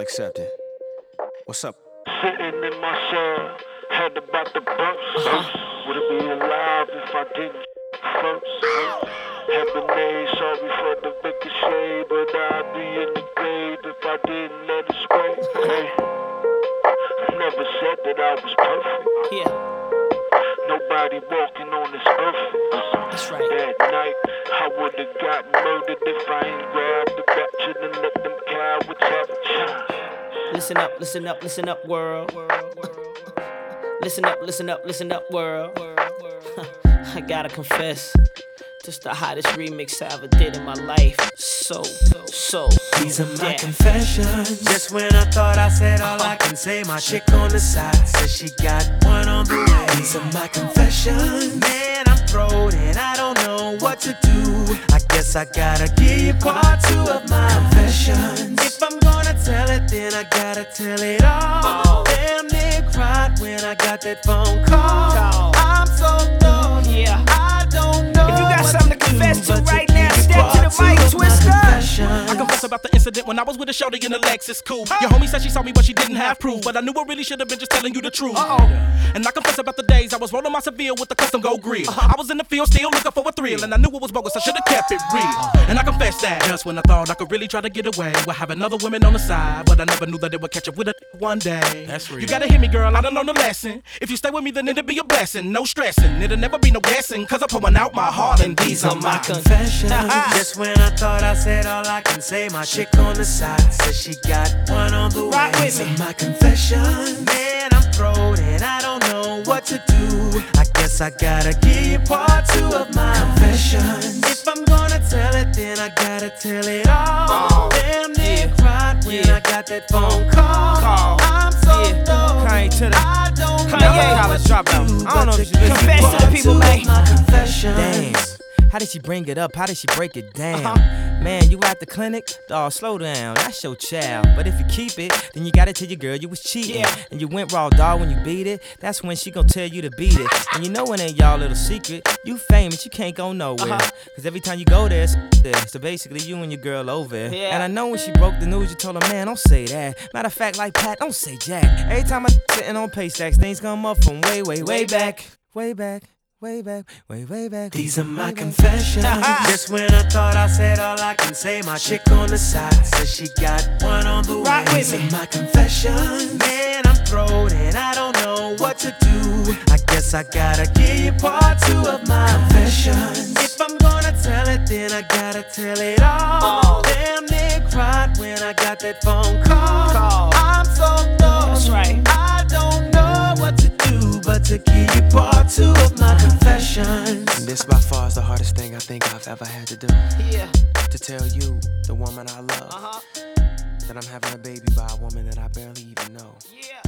I'll accept it. What's up? Sitting in my cell, head about the bump. Would it be alive if I didn't? first. Heaven sorry for the ricochet, but I'd be in the grave if I didn't let it spray. Hey, never said that I was perfect. Yeah. Nobody walking on this earth. That's right. That night, I would've got murdered if I ain't grabbed the ratchet and let them cowards have a chance. Listen up, listen up, listen up, world. Listen up, listen up, listen up, world. <laughs> I gotta confess, just the hottest remix I ever did in my life. So, so. These are my yeah. confessions. Just when I thought I said all I can say, my chick on the side says she got one on the way. These are my confessions. Man, I'm thrown and I don't know what to do. I guess I gotta give you part two of my confessions. If I'm gonna tell it, then I gotta tell it all. Damn near cried when I got that phone call. I'm so dumb. Yeah. I don't know. If you got something to confess to right now, step to part mic, my Twista. I confess about the incident when I was with a shorty in the Lexus cool. Your homie said she saw me, but she didn't have proof. But I knew I really should have been just telling you the truth. Uh-oh. And I confess about the days I was rolling my Seville with the custom gold grill. Uh-huh. I was in the field still looking for a thrill, and I knew it was bogus. I should have kept it real. Uh-huh. And I confess that just when I thought I could really try to get away, we'll have another woman on the side, but I never knew that it would catch up with a one day. That's real. You gotta hear me, girl. I don't know the lesson. If you stay with me, then it'll be a blessing. No stressing. It'll never be no guessing, cause I'm pouring out my heart, and these are my confessions. Just when I thought I said all I can say, my chick on the side says she got one on the Right way. with me. My confessions. Man, I'm thrown and I don't know what to do. I guess I gotta give you part two of my confessions. If I'm gonna tell it, then I gotta tell it all. Damn near cried when I got that phone call. I'm so dumb. Kanye to the I don't know Kanye college what to dropout. I don't know if you give confess to the people, man. Damn. How did she bring it up? How did she break it down? Uh-huh. Man, you at the clinic? Dawg, slow down. That's your child. But if you keep it, then you gotta tell your girl you was cheating. Yeah. And you went raw, dog, when you beat it. That's when she gon' tell you to beat it. And you know it ain't y'all little secret. You famous, you can't go nowhere. Uh-huh. Cause every time you go there, it's there. So basically, you and your girl over. Yeah. And I know when she broke the news, you told her, man, don't say that. Matter of fact, like Pat, don't say Jack. Every time I sitting on pay stacks, things come up from way, way, way back. Way back. Way back, way, way back. These are my confessions. Just when I thought I said all I can say, my chick on the side says she got one on the Right way. These are my confessions. Man, I'm thrown and I don't know what to do. I guess I gotta give you part two of my confessions. If I'm gonna tell it, then I gotta tell it all. Damn near cried when I got that phone call. Call. I'm so dumb. That's right. I don't to give you part two of my confessions. And this by far is the hardest thing I think I've ever had to do. Yeah. To tell you, the woman I love, Uh-huh. that I'm having a baby by a woman that I barely even know. Yeah.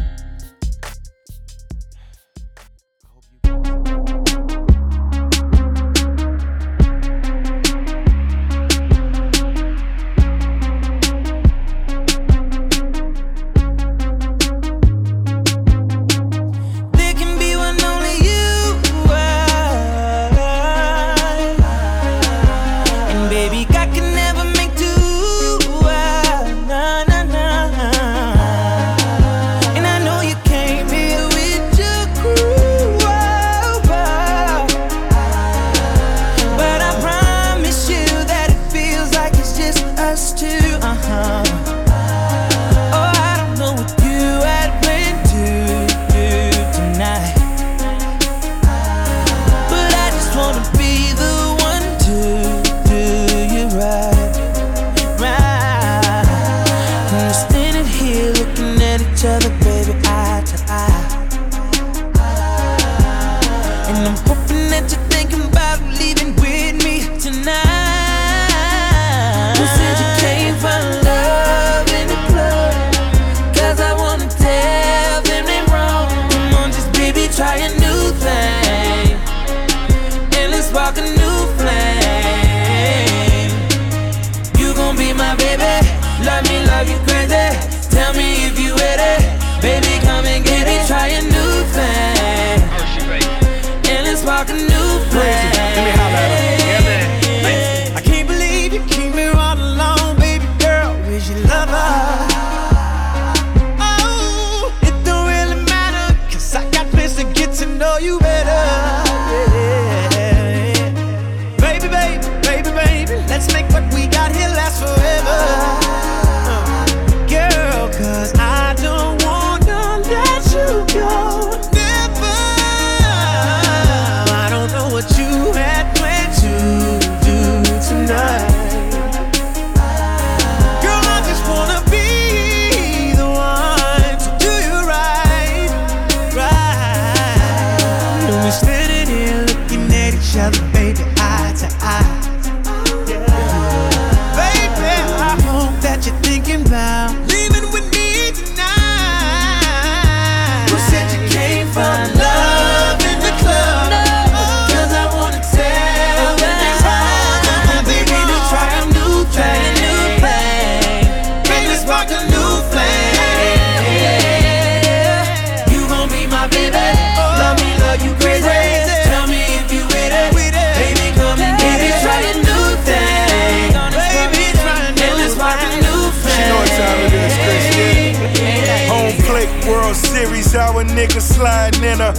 Nigga sliding in a.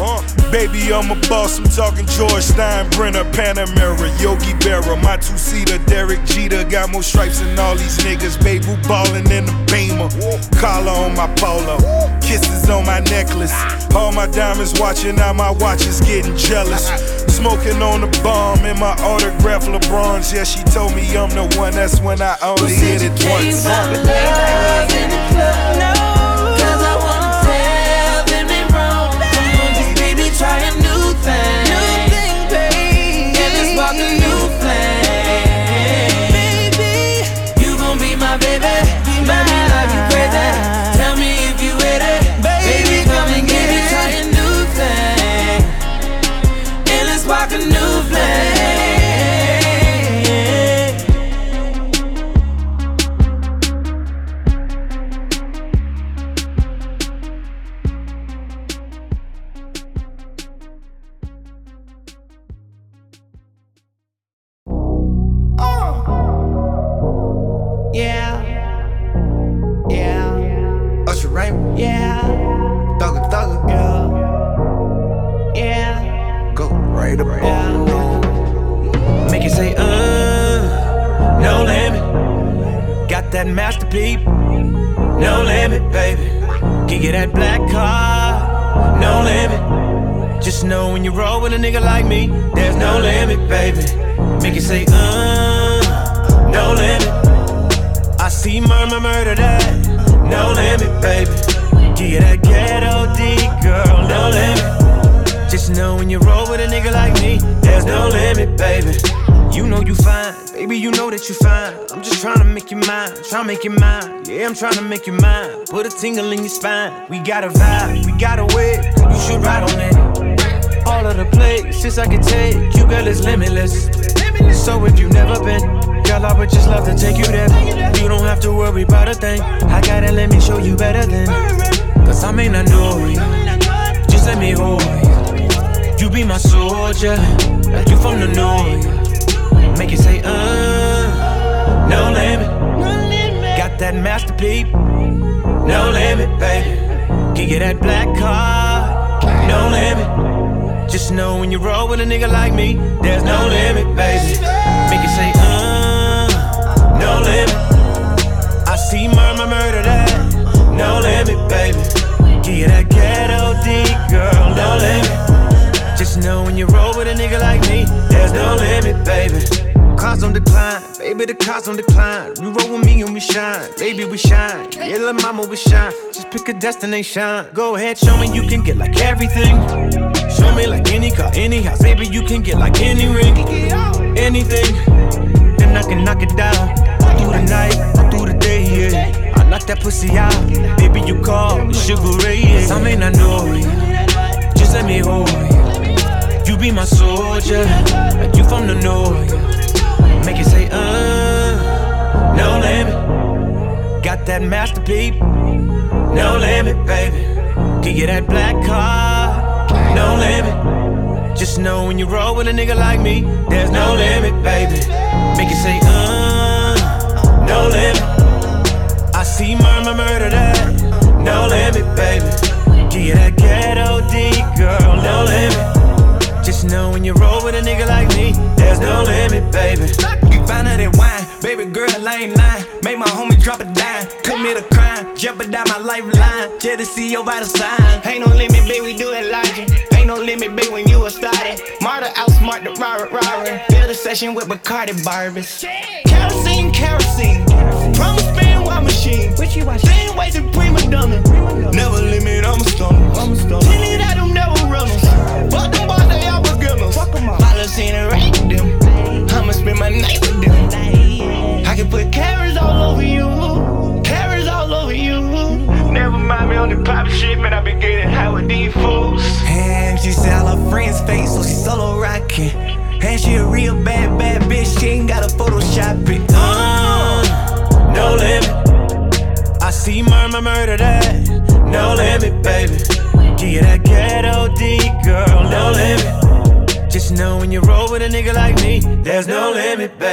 Baby, I'm a boss. I'm talking George Steinbrenner, Panamera, Yogi Berra, my two seater, Derek Jeter. Got more stripes than all these niggas. Baby, ballin' in the beamer. Collar on my polo, kisses on my necklace. All my diamonds watching, now my watch is getting jealous. Smoking on the bomb in my autograph LeBron's. Yeah, she told me I'm the one. That's when I only hit it once. Me, there's no limit, baby. Make it say, uh, no limit. I see murmur murder that, no limit, baby. Get that ghetto D, girl, no limit. Just know when you roll with a nigga like me, there's no limit, baby. You know you fine, baby, you know that you fine. I'm just trying to make you mine, trying to make you mine. Yeah, I'm trying to make you mine. Put a tingle in your spine. We got a vibe, we got a way, you should ride on it. All of the places I can take you, girl, is limitless. So if you never been, girl, I would just love to take you there. You don't have to worry about a thing. I gotta let me show you better than. Cause I may not know you, just let me hold you. You be my soldier, you from the north. Make it say, uh, no limit. Got that masterpiece, no limit, baby. Can get that black car, no limit. Just know when you roll with a nigga like me, there's no limit, baby. Make it say, uh, no limit. I see murmur murder that, no limit, baby. Get that ghetto D, girl, no limit. Just know when you roll with a nigga like me, there's no limit, baby. Cars on decline, baby, the cars on decline. You roll with me and we shine, baby, we shine. Yeah, little mama, we shine. Just pick a destination. Go ahead, show me you can get like everything. Me like any car, any house, baby, you can get like any ring, anything. Then I can knock it down. Through the night, through the day, yeah. I knock that pussy out, baby, you call me Sugar Ray, yeah. I may not know you, just let me hold you. You be my soldier, like you from the north. Yeah. Make it say, uh, no limit. Got that masterpiece, no limit, baby. Can you that black car, no limit. Just know when you roll with a nigga like me, there's no limit, baby. Make it say, uh, no limit. I see murmur murder that, no limit, baby. Get that ghetto D, girl, no limit. Just know when you roll with a nigga like me, there's no limit, baby. You find out that wine, baby girl, a lame line. Make my homie drop a dime. Commit a crime, jeopardize my lifeline. To see your vital sign. Ain't no limit, baby, we do it logic. Ain't no limit, baby, when you were started. Marta outsmart the robber, robber. Build a session with Bacardi Barbies. Kerosene, kerosene. Promise fan while machine. What you watch? Same way to prima donna. Never limit, I'm a stoner. I'm a stoner. Tinted out them never runners. Fuck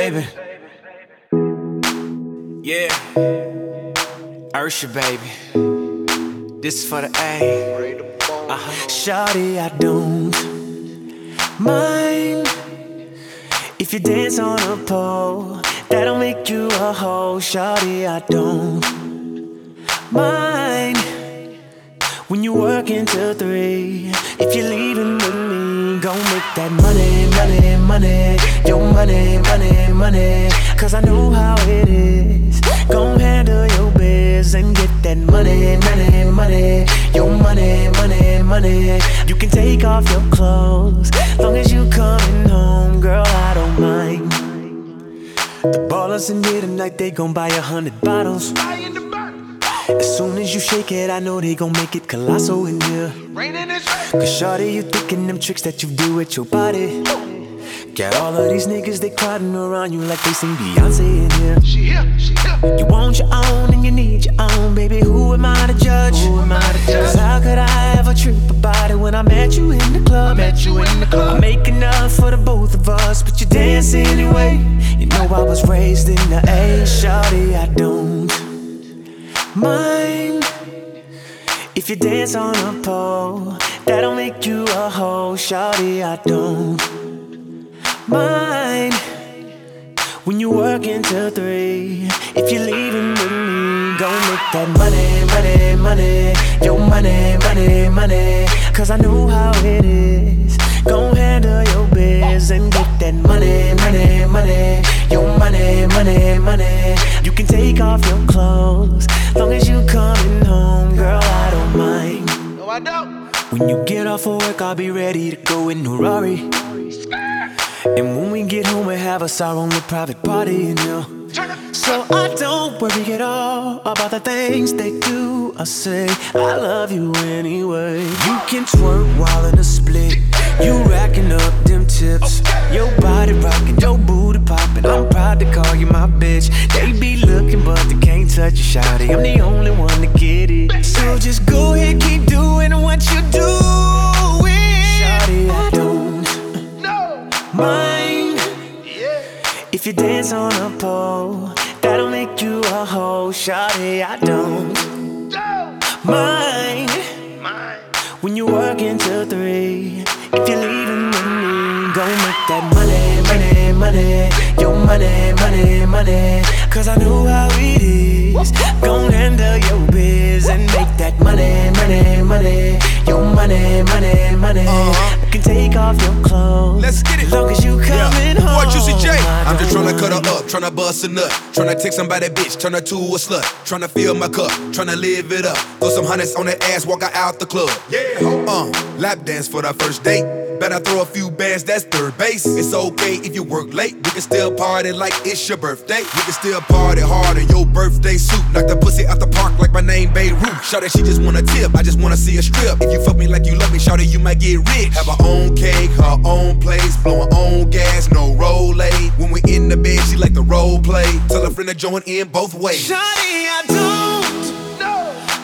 baby. Yeah. Usher, baby. This is for the A. Uh-huh. Shawty, I don't mind if you dance on a pole. That'll make you a hoe. Shawty, I don't mind when you work until three. If you're leaving with me, gon' make that money, money, money. Your money, money, money. Cause I know how it is. Gon' handle your biz and get that money, money, money. Your money, money, money. You can take off your clothes. Long as you coming home, girl, I don't mind. The ballers in here tonight, they gon' buy a hundred bottles. As soon as you shake it, I know they gon' make it colossal in here. Cause shawty, you thinking them tricks that you do with your body. Got all of these niggas, they crowding around you like they sing Beyonce in here. She here, she here. You want your own and you need your own, baby. Who am I to judge? Who am I to judge? Cause how could I ever trip about it when I met you in the club? I met you in the club. I make enough for the both of us, but you dance anyway. You know I was raised in the A, shawty, I don't mind if you dance on a pole. That'll make you a hoe, shawty, I don't mind when you work until three. If you're leaving with me, gon' make that money, money, money. Your money, money, money. Cause I know how it is. Gon' handle your biz and get that money, money, money. Your money, money, money. You can take off your clothes. Long as you coming home, girl, I don't mind. No, I don't. When you get off of work, I'll be ready to go in a Rari. And when we get home, we have us our only private party, you know. So I don't worry at all about the things they do. I say I love you anyway. You can twerk while in a split. You racking up them tips. Your body rocking, your booty popping. I'm proud to call you my bitch. They be looking, but they can't touch you, shawty. I'm the only one to get it. So just go ahead, keep doing what you doing. Shawty, I don't mind if you dance on a pole. That'll make you a hoe, shawty. I don't mind when you work until three. If you're leaving with me, go make that money, money, money. Your money, money, money. Cause I know how it is. Gon' handle your biz and make that money, money, money. Your money, money, money. I can take off your clothes. Let's get it. Long as you coming home. Boy, Juicy J. I I'm just don't tryna cut her mind. up, tryna bust a nut. Tryna take somebody bitch, turn her to a slut. Tryna fill my cup, tryna live it up. Throw some hundreds on that ass, walk her out the club. Yeah, uh, lap dance for the first date. Better throw a few bands, that's third base. It's okay if you work late. We can still party like it's your birthday. We can still party hard in your birthday suit. Knock the pussy out the park like my name Babe Ruth. Shout that she just wanna tip, I just wanna see a strip. If you fuck me like you love me, shout that you might get rich. Have her own cake, her own place, blow her own gas, no roll When we in the bed, she like the role play. Tell her friend to join in both ways. Shawty, I don't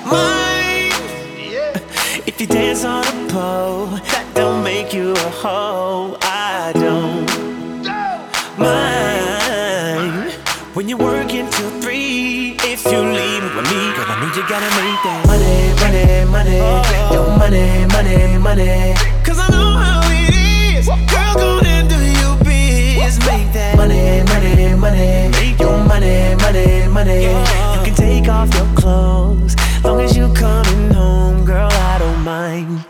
mind if you dance on a pole. That don't make you a hoe. I don't mind when you work until three. If you leave with me, cause I need you gotta make that money, money, money, oh. your money, money, money. Cause I know how it is, girl, gonna do you biz, make that money, money, money, make your money, money, money. Yeah. You can take off your clothes, long as you coming home, girl, I don't mind.